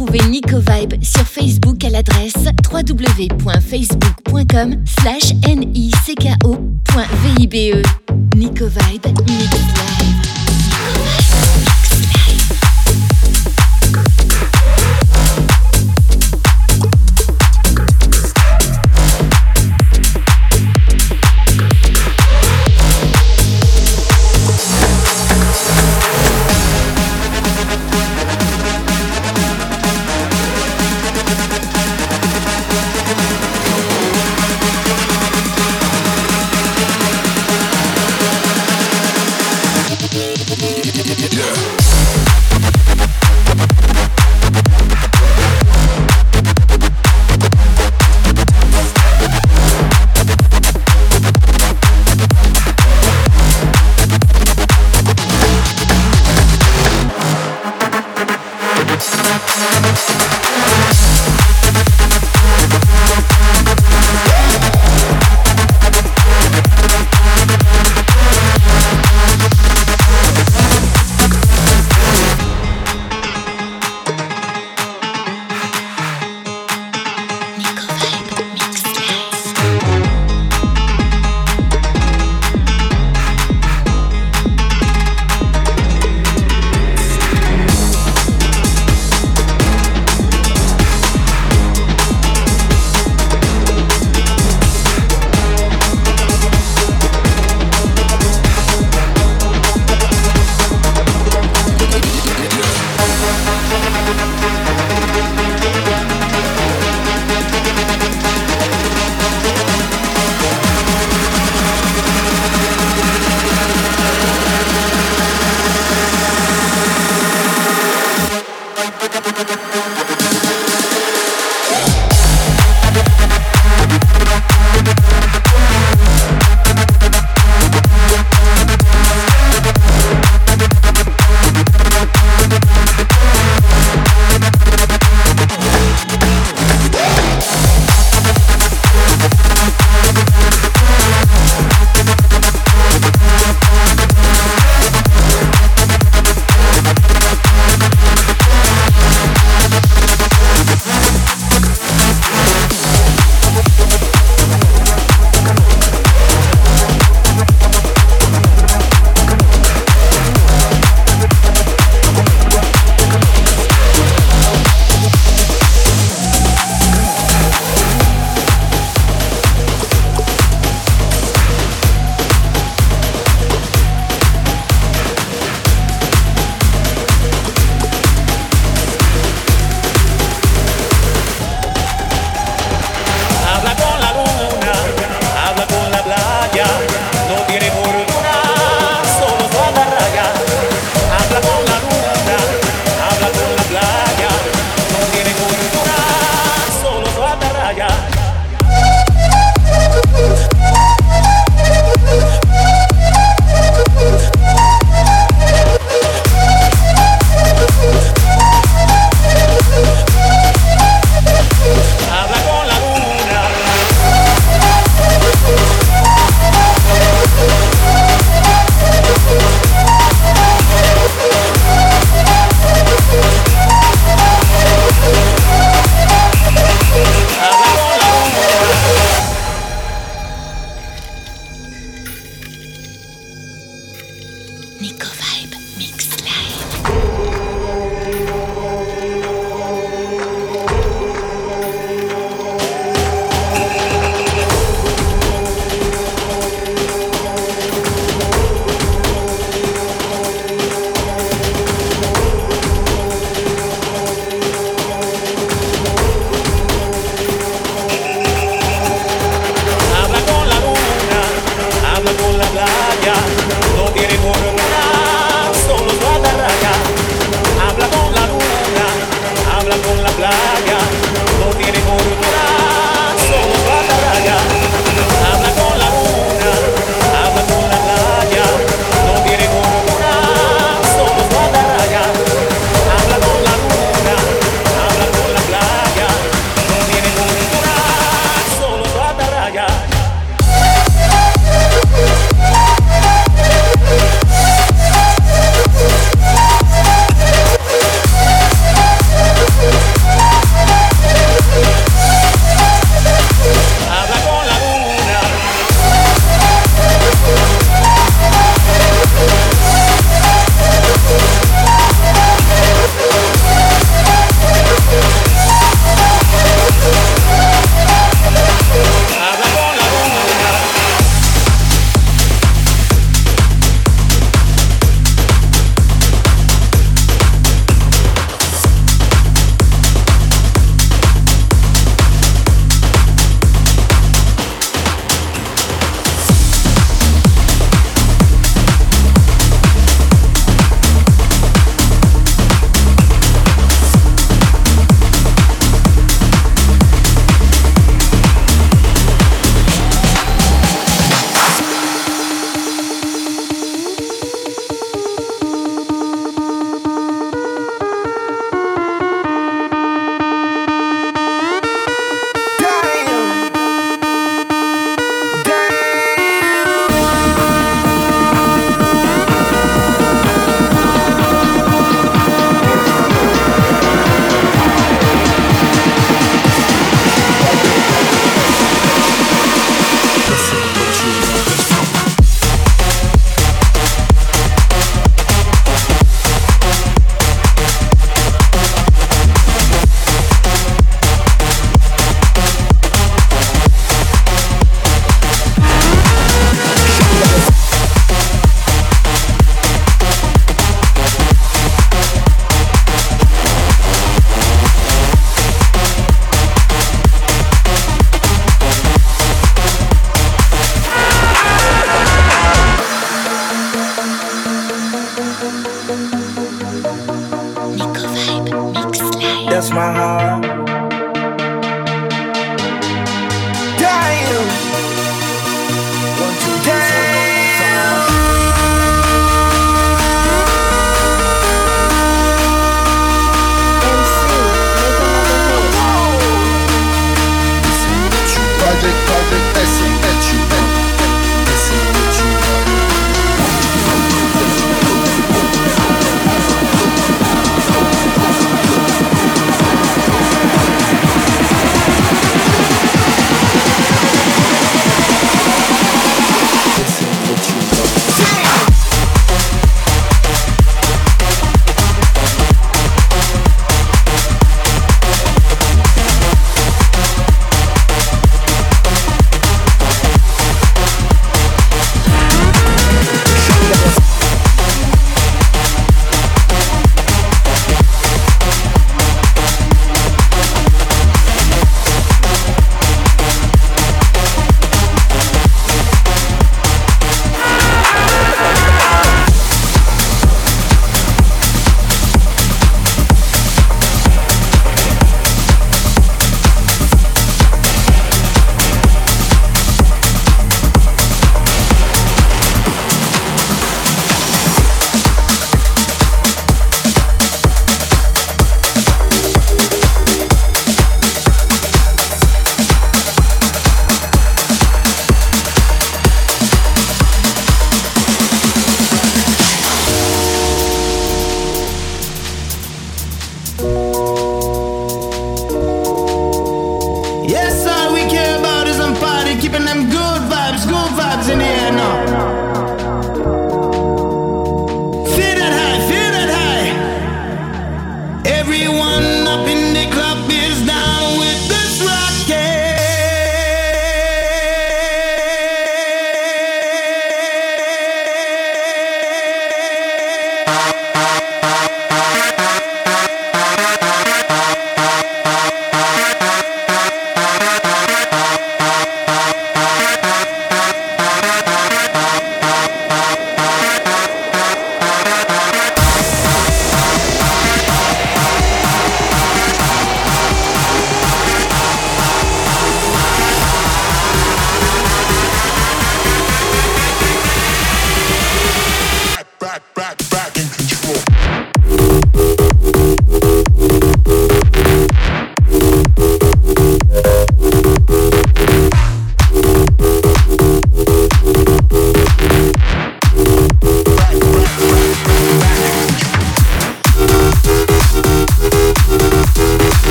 Nico Vibe sur Facebook à l'adresse www.facebook.com slash nico.vibe. Nico Vibe Mix Live.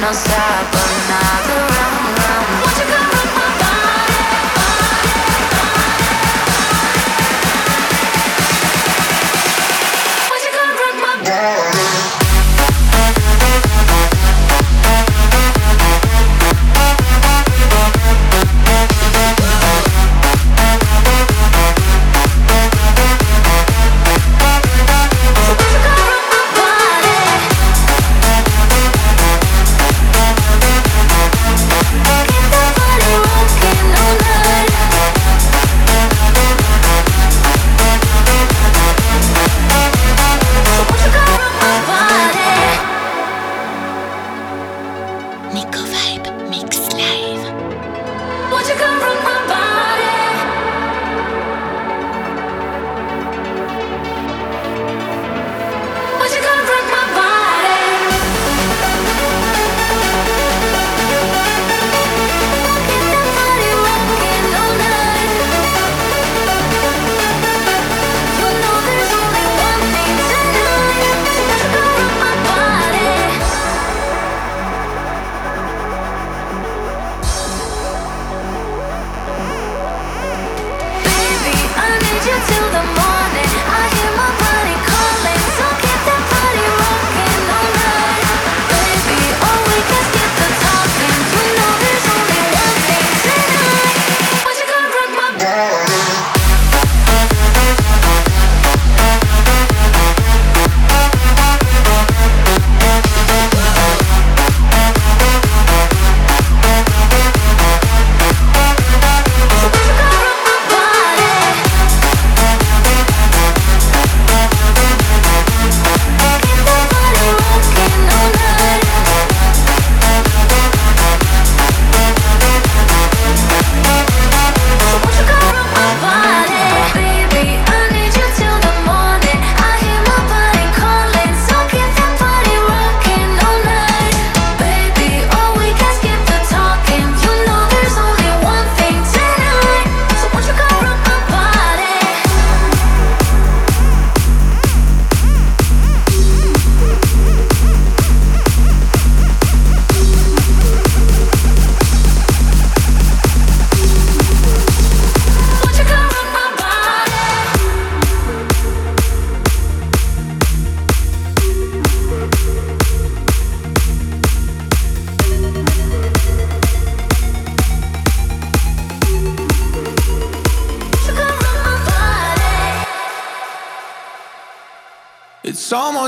no stop another round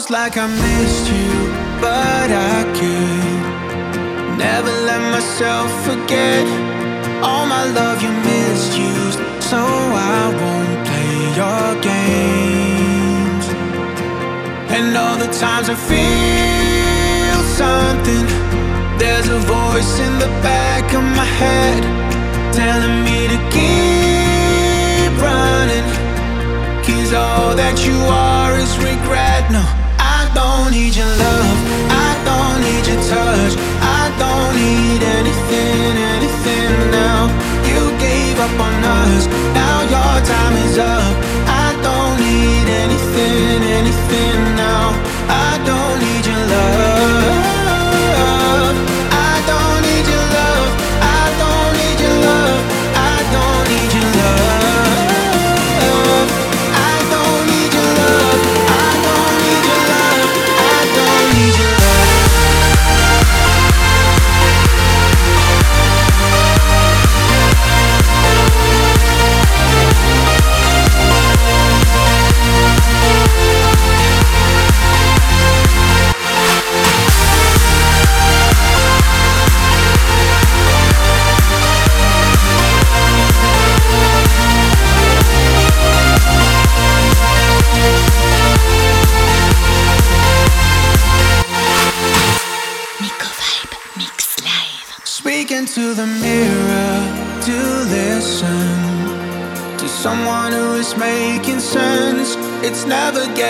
almost like I missed you, but I could never let myself forget all my love you misused. So I won't play your games. And all the times I feel something, there's a voice in the back of my head telling me to keep running. Cause all that you are is regret. No don't need your love. I don't need your touch. I don't need anything, anything now. You gave up on us. Now your time is up. I don't need anything, anything now. I don't need your love.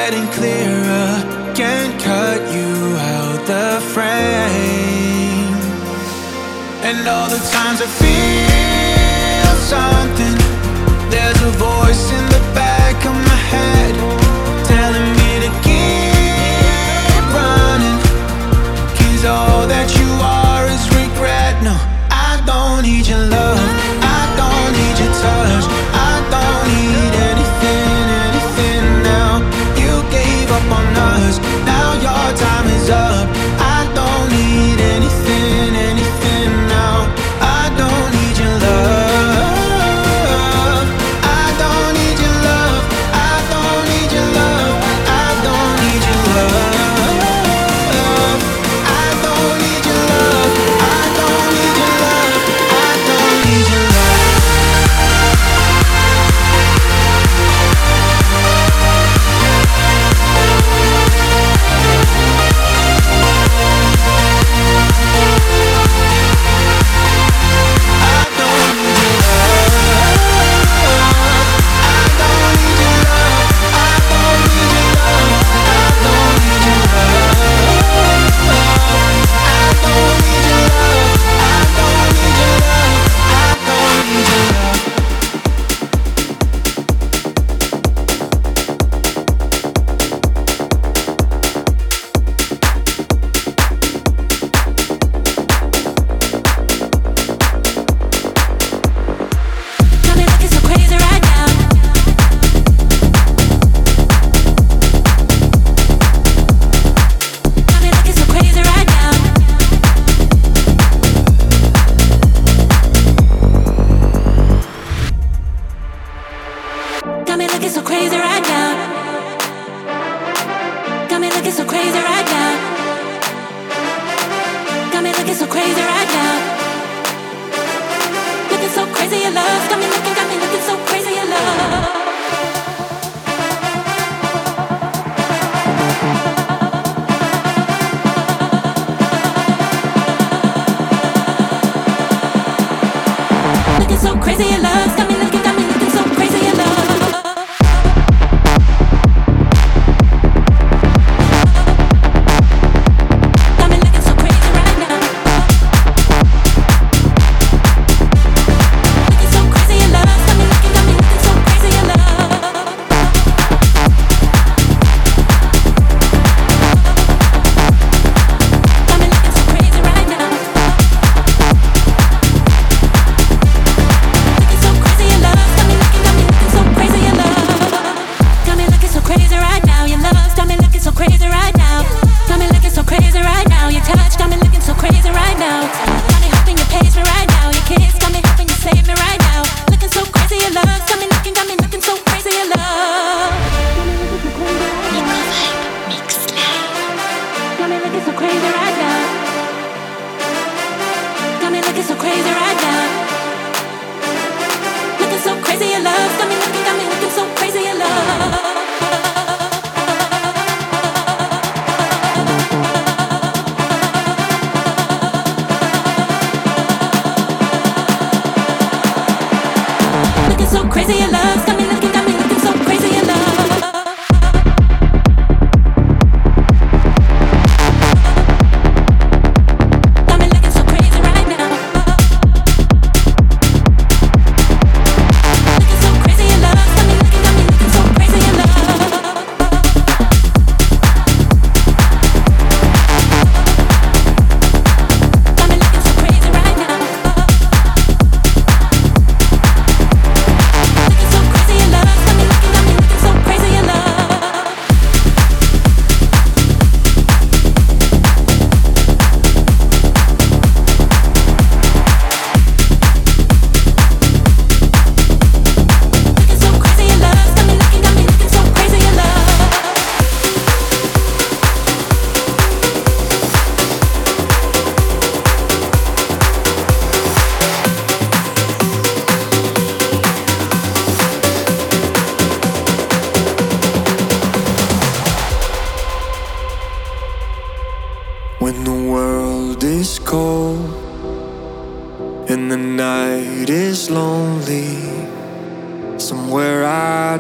getting clear.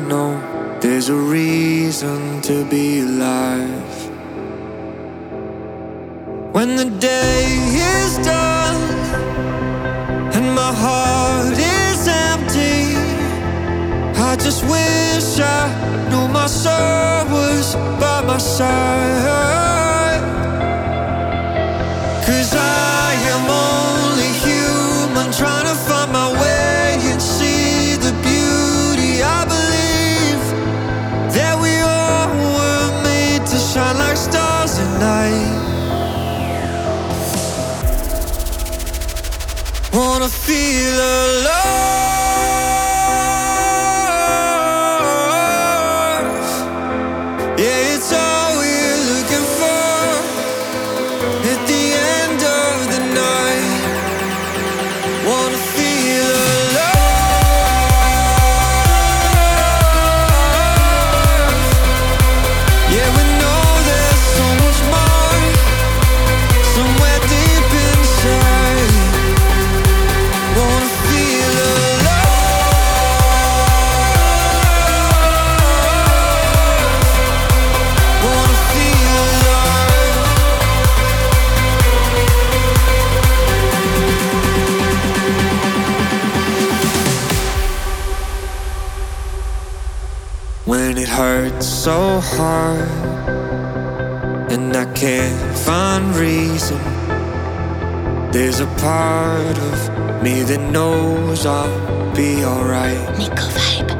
know there's a reason to be alive. When the day is done and my heart is empty, I just wish I knew my soul was by my side. feel alone. hurts so hard, and I can't find reason. There's a part of me that knows I'll be alright. Nicko Vibe.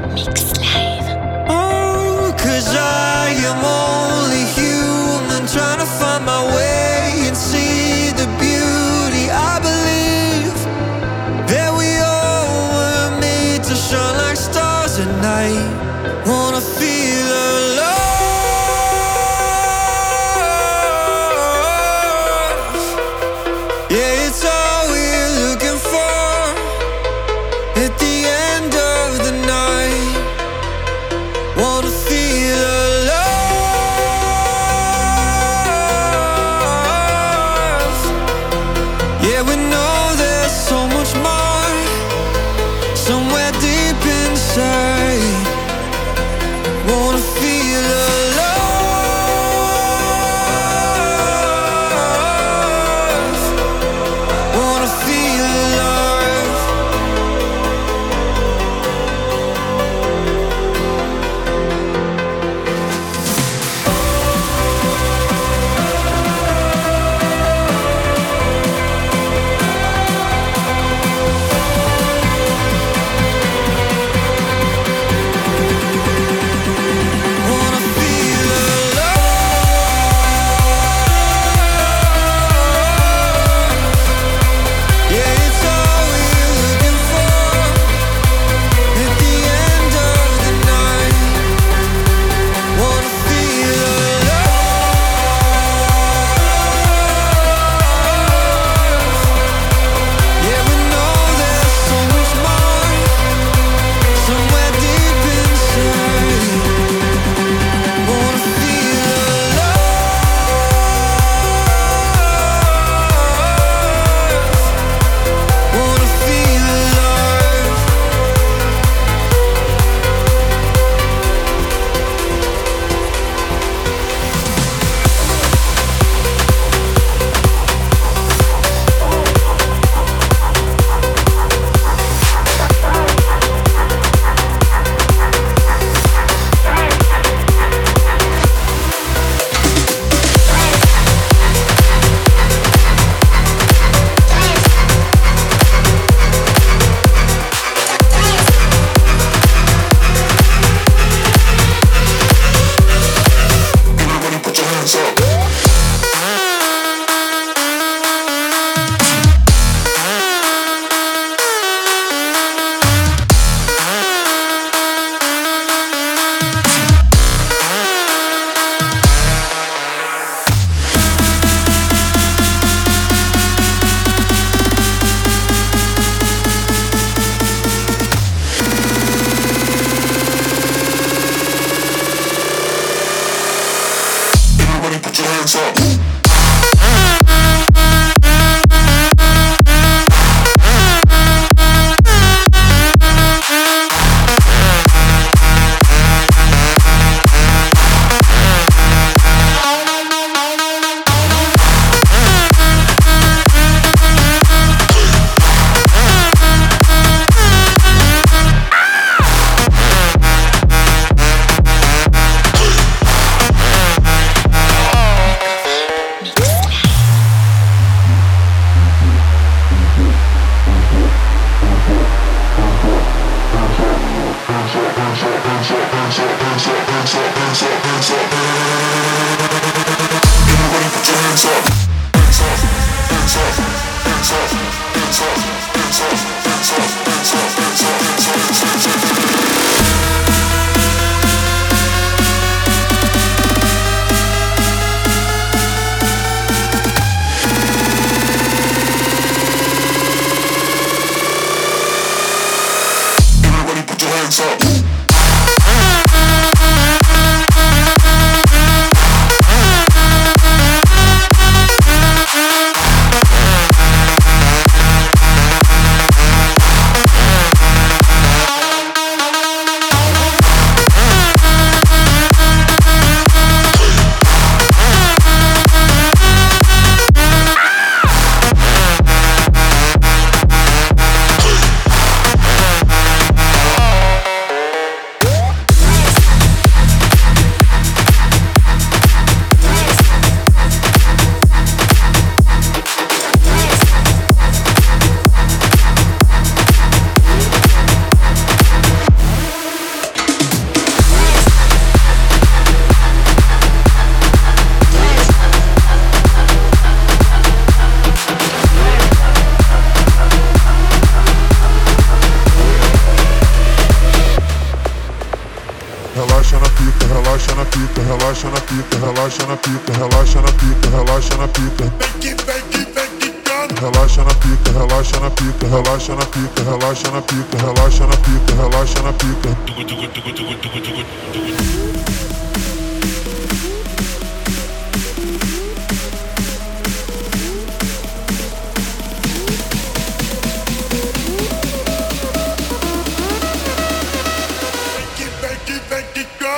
It's off. It's off. It's off. It's off. It's off. It's off. It's off. It's off. It's off. It's off.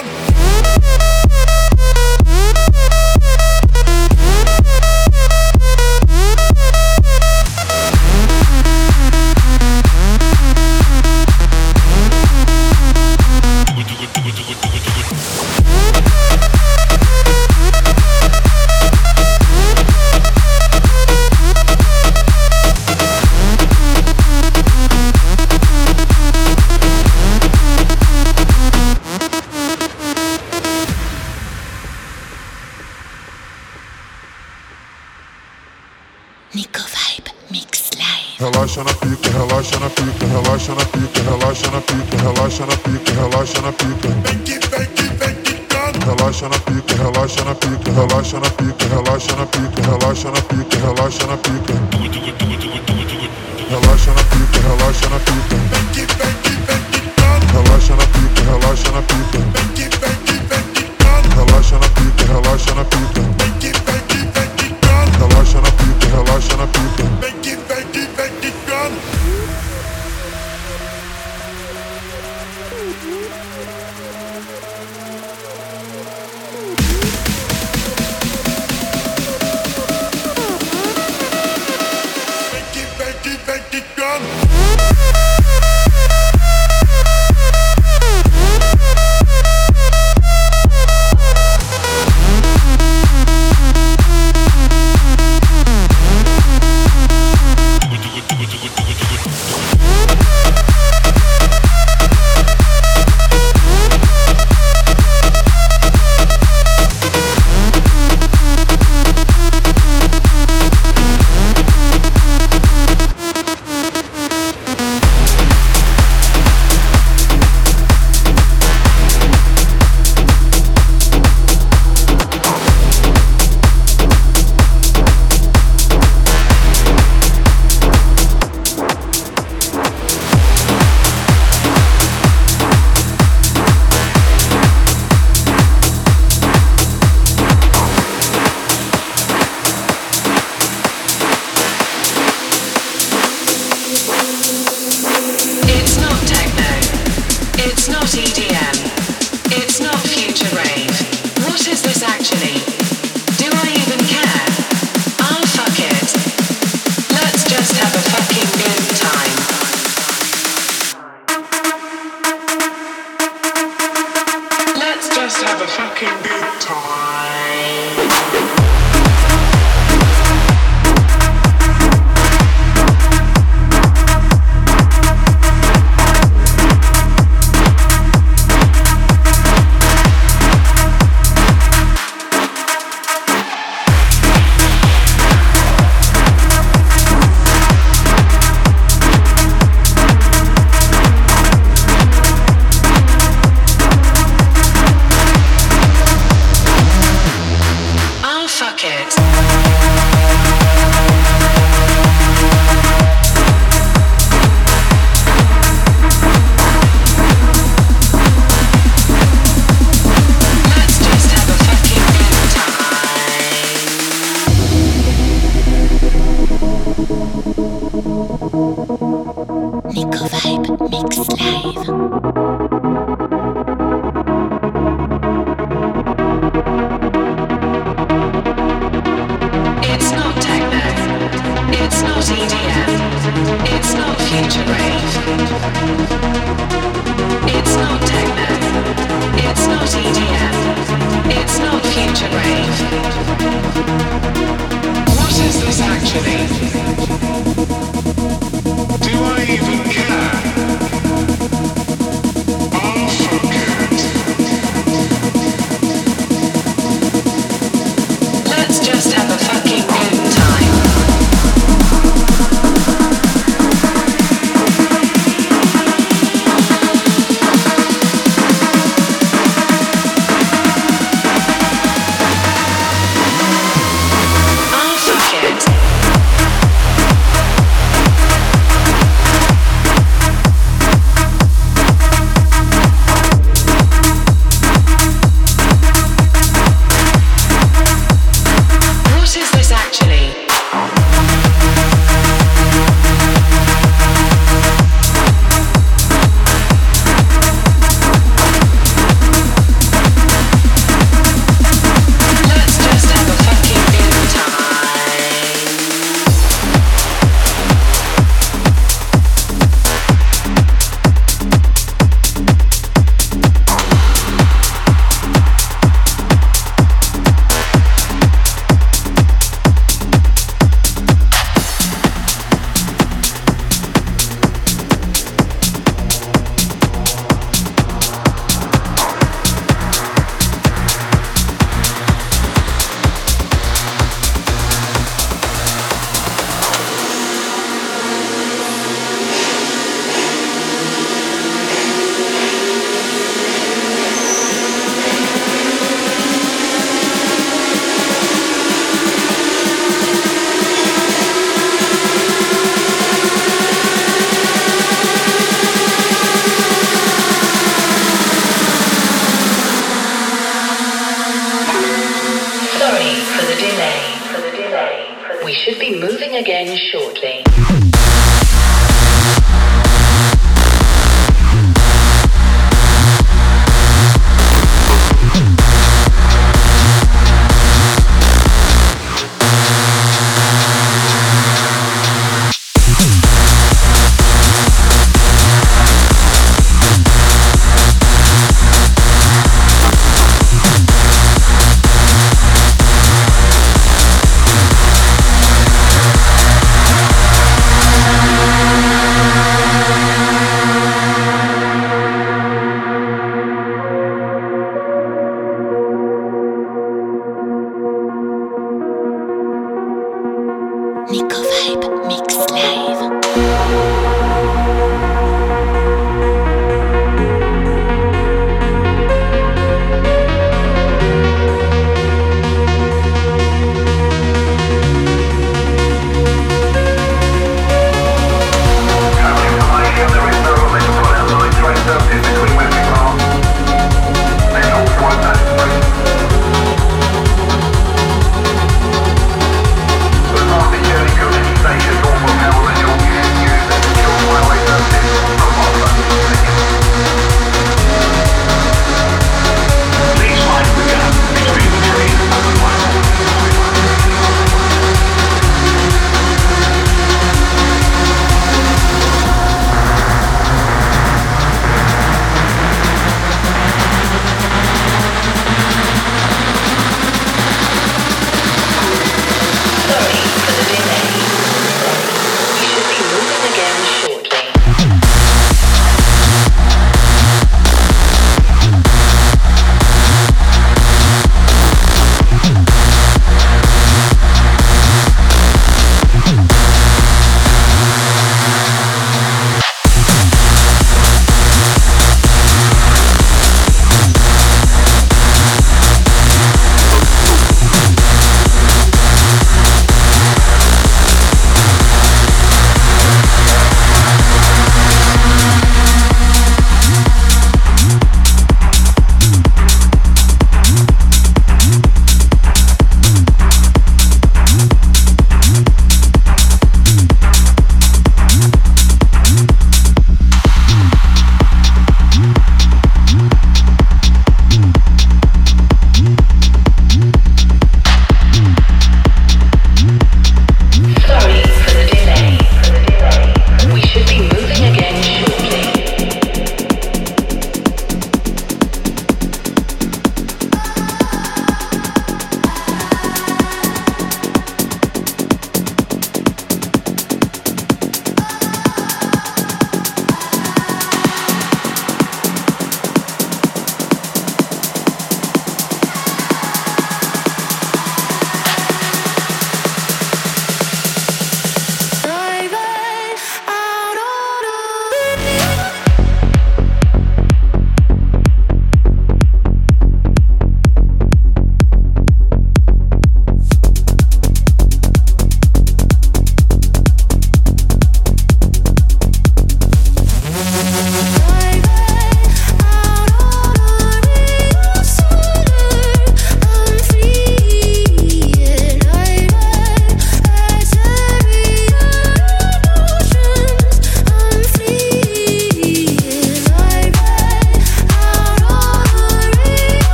man.